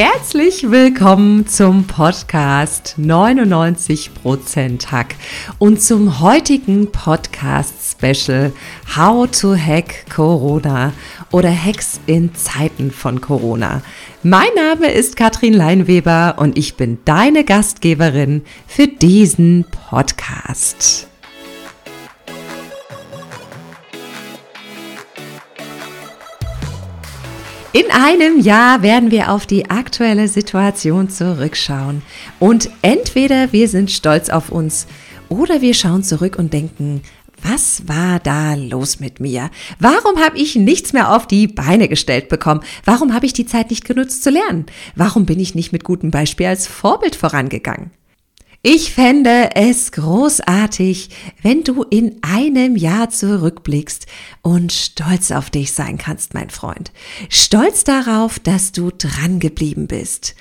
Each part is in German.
Herzlich willkommen zum Podcast 99% Hack und zum heutigen Podcast Special How to Hack Corona oder Hacks in Zeiten von Corona. Mein Name ist Katrin Leinweber und ich bin deine Gastgeberin für diesen Podcast. In einem Jahr werden wir auf die aktuelle Situation zurückschauen und entweder wir sind stolz auf uns oder wir schauen zurück und denken, was war da los mit mir? Warum habe ich nichts mehr auf die Beine gestellt bekommen? Warum habe ich die Zeit nicht genutzt zu lernen? Warum bin ich nicht mit gutem Beispiel als Vorbild vorangegangen? Ich fände es großartig, wenn du in einem Jahr zurückblickst und stolz auf dich sein kannst, mein Freund. Stolz darauf, dass du dran geblieben bist.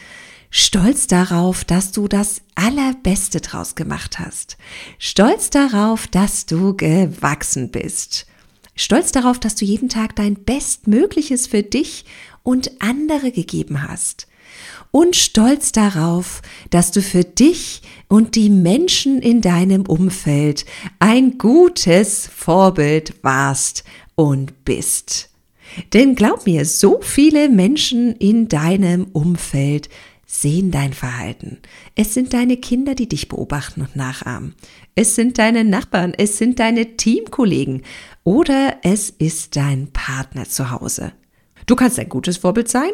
Stolz darauf, dass du das Allerbeste draus gemacht hast. Stolz darauf, dass du gewachsen bist. Stolz darauf, dass du jeden Tag dein Bestmögliches für dich und andere gegeben hast und stolz darauf, dass du für dich und die Menschen in deinem Umfeld ein gutes Vorbild warst und bist. Denn glaub mir, so viele Menschen in deinem Umfeld sehen dein Verhalten. Es sind deine Kinder, die dich beobachten und nachahmen. Es sind deine Nachbarn, es sind deine Teamkollegen oder es ist dein Partner zu Hause. Du kannst ein gutes Vorbild sein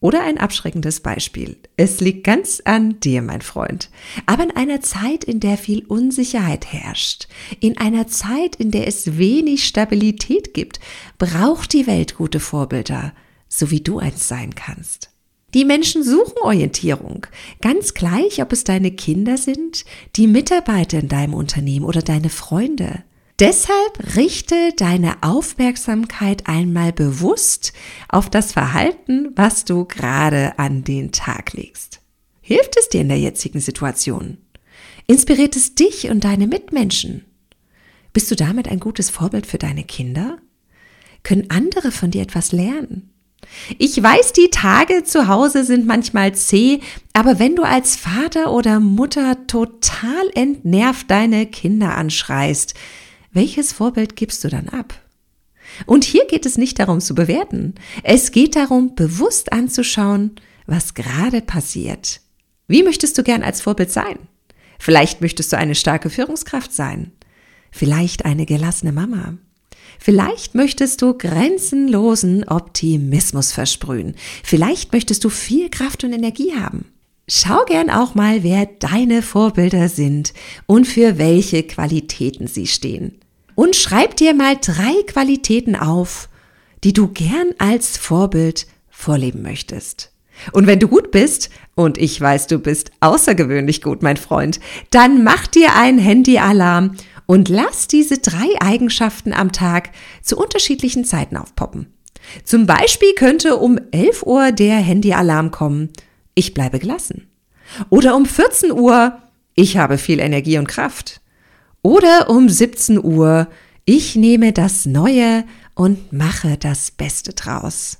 oder ein abschreckendes Beispiel. Es liegt ganz an dir, mein Freund. Aber in einer Zeit, in der viel Unsicherheit herrscht, in einer Zeit, in der es wenig Stabilität gibt, braucht die Welt gute Vorbilder, so wie du eins sein kannst. Die Menschen suchen Orientierung, ganz gleich, ob es deine Kinder sind, die Mitarbeiter in deinem Unternehmen oder deine Freunde. Deshalb richte deine Aufmerksamkeit einmal bewusst auf das Verhalten, was du gerade an den Tag legst. Hilft es dir in der jetzigen Situation? Inspiriert es dich und deine Mitmenschen? Bist du damit ein gutes Vorbild für deine Kinder? Können andere von dir etwas lernen? Ich weiß, die Tage zu Hause sind manchmal zäh, aber wenn du als Vater oder Mutter total entnervt deine Kinder anschreist, welches Vorbild gibst du dann ab? Und hier geht es nicht darum zu bewerten. Es geht darum, bewusst anzuschauen, was gerade passiert. Wie möchtest du gern als Vorbild sein? Vielleicht möchtest du eine starke Führungskraft sein. Vielleicht eine gelassene Mama. Vielleicht möchtest du grenzenlosen Optimismus versprühen. Vielleicht möchtest du viel Kraft und Energie haben. Schau gern auch mal, wer deine Vorbilder sind und für welche Qualitäten sie stehen und schreib dir mal drei Qualitäten auf, die du gern als Vorbild vorleben möchtest. Und wenn du gut bist, und ich weiß, du bist außergewöhnlich gut, mein Freund, dann mach dir einen Handyalarm und lass diese drei Eigenschaften am Tag zu unterschiedlichen Zeiten aufpoppen. Zum Beispiel könnte um 11 Uhr der Handyalarm kommen, ich bleibe gelassen. Oder um 14 Uhr, ich habe viel Energie und Kraft. Oder um 17 Uhr, ich nehme das Neue und mache das Beste draus.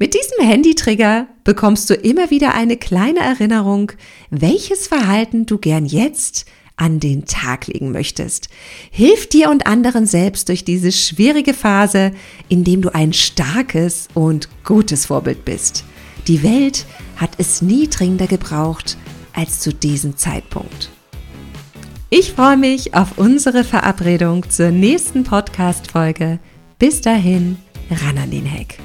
Mit diesem Handytrigger bekommst du immer wieder eine kleine Erinnerung, welches Verhalten du gern jetzt an den Tag legen möchtest. Hilf dir und anderen selbst durch diese schwierige Phase, indem du ein starkes und gutes Vorbild bist. Die Welt hat es nie dringender gebraucht als zu diesem Zeitpunkt. Ich freue mich auf unsere Verabredung zur nächsten Podcast-Folge. Bis dahin, ran an den Heck.